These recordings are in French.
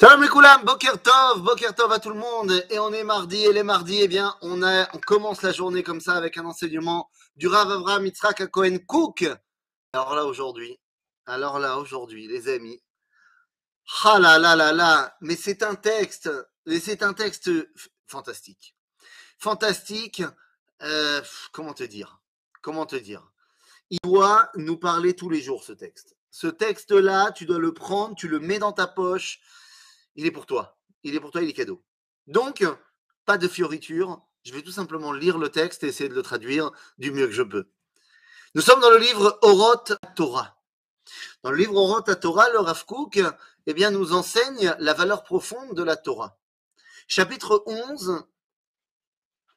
Salam Koulam, Boker Tov, Boker Tov à tout le monde. Et on est mardi, et les mardis, eh bien, on, commence la journée comme ça avec un enseignement du Rav Avraham Yitzhak Cohen Cook. Alors là, aujourd'hui, alors là, aujourd'hui, les amis, ah là là là là, mais c'est un texte, c'est un texte fantastique. Fantastique, euh, comment te dire Comment te dire? Il doit nous parler tous les jours, ce texte. Ce texte-là, tu dois le prendre, tu le mets dans ta poche, il est pour toi. Il est pour toi, il est cadeau. Donc, pas de fioriture. Je vais tout simplement lire le texte et essayer de le traduire du mieux que je peux. Nous sommes dans le livre Oroth Torah. Dans le livre Oroth Torah, le Rav Kook, eh bien, nous enseigne la valeur profonde de la Torah. Chapitre 11,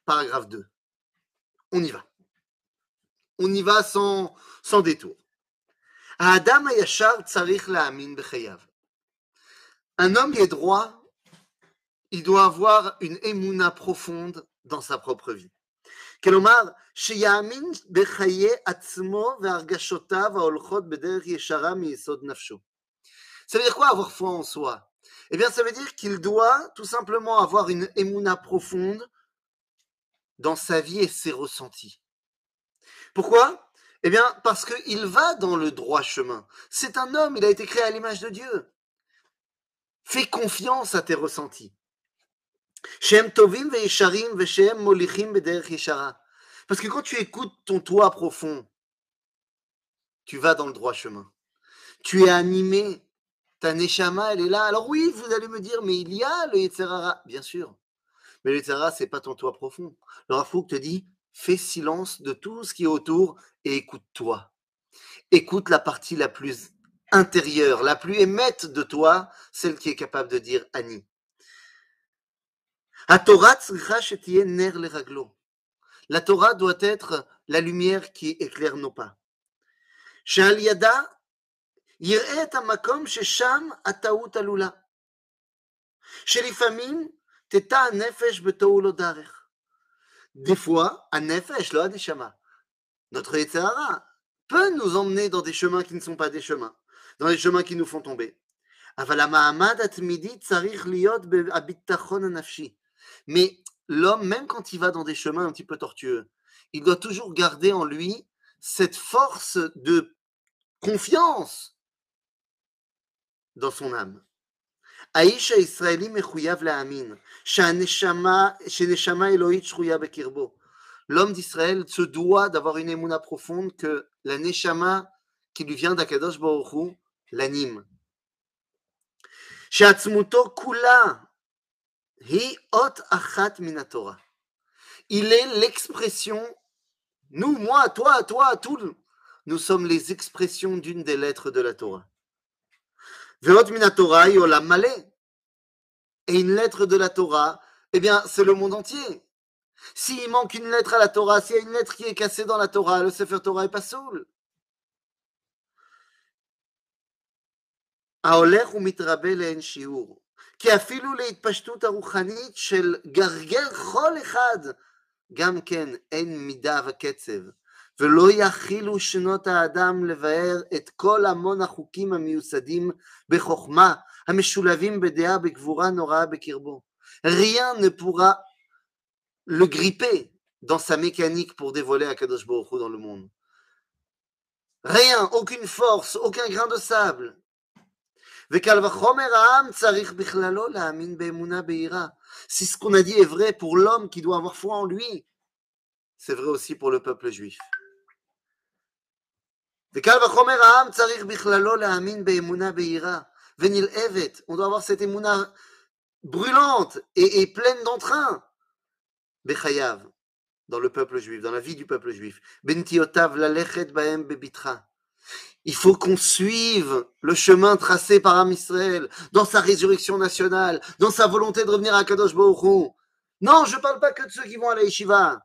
paragraphe 2. On y va. On y va sans, sans détour. Adam Ayashar Tsarich La'amin Bechayav. Un homme qui est droit, il doit avoir une émouna profonde dans sa propre vie. Ça veut dire quoi avoir foi en soi? Eh bien, ça veut dire qu'il doit tout simplement avoir une émouna profonde dans sa vie et ses ressentis. Pourquoi? Eh bien, parce qu'il va dans le droit chemin. C'est un homme, il a été créé à l'image de Dieu. Fais confiance à tes ressentis. Parce que quand tu écoutes ton toi profond, tu vas dans le droit chemin. Tu es animé. Ta neshama, elle est là. Alors oui, vous allez me dire, mais il y a le Yetzerara. Bien sûr. Mais le Yetzerara, c'est pas ton toi profond. Le Rafouk te dit, fais silence de tout ce qui est autour et écoute-toi. Écoute la partie la plus intérieure, la plus émette de toi, celle qui est capable de dire Annie. La Torah doit être la lumière qui éclaire nos pas. Des fois, notre Yetzirah peut nous emmener dans des chemins qui ne sont pas des chemins dans les chemins qui nous font tomber. Mais l'homme, même quand il va dans des chemins un petit peu tortueux, il doit toujours garder en lui cette force de confiance dans son âme. האיש הישראלי מחויב להאמין שהנשמה, שנשמה אלוהית שרויה בקרבו. L'homme d'Israël se doit d'avoir une émouna profonde que la neshama qui lui vient d'Akadosh Baruch Hu l'anime. kula achat minatora. Il est l'expression, nous, moi, toi, toi, tous, nous sommes les expressions d'une des lettres de la Torah. Veot minatora yolam malé. Et une lettre de la Torah, eh bien, c'est le monde entier. S'il manque une lettre à la Torah, s'il y a une lettre qui est cassée dans la Torah, le Sefer Torah est pas saoul. ההולך ומתרבה לאין שיעור. כי אפילו להתפשטות הרוחנית של גרגר חול אחד, גם כן אין מידה וקצב. ולא יכילו שנות האדם לבאר את כל המון החוקים המיוסדים בחוכמה, המשולבים בדעה בגבורה נוראה בקרבו. Rien ne pourra le gripper dans sa mécanique pour dévoiler Akadosh Baruch Hu dans le monde. Rien, aucune force, aucun grain de sable. Si ce qu'on a dit est vrai pour l'homme qui doit avoir foi en lui, c'est vrai aussi pour le peuple juif. On doit avoir cette émouna brûlante et, pleine d'entrain. Dans le peuple juif, dans la vie du peuple juif. Il faut qu'on suive le chemin tracé par Am Israël dans sa résurrection nationale, dans sa volonté de revenir à Kadosh Baruch Non, je ne parle pas que de ceux qui vont à la yeshiva.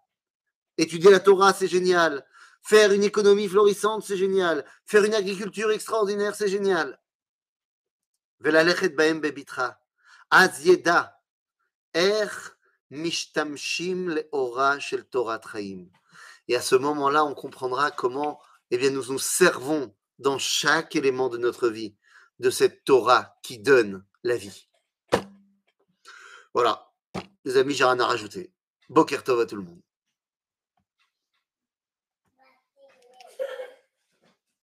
Étudier la Torah, c'est génial. Faire une économie florissante, c'est génial. Faire une agriculture extraordinaire, c'est génial. bebitra. Et à ce moment-là, on comprendra comment eh bien, nous nous servons dans chaque élément de notre vie de cette Torah qui donne la vie. Voilà, les amis, j'ai rien à rajouter. Boker à tout le monde.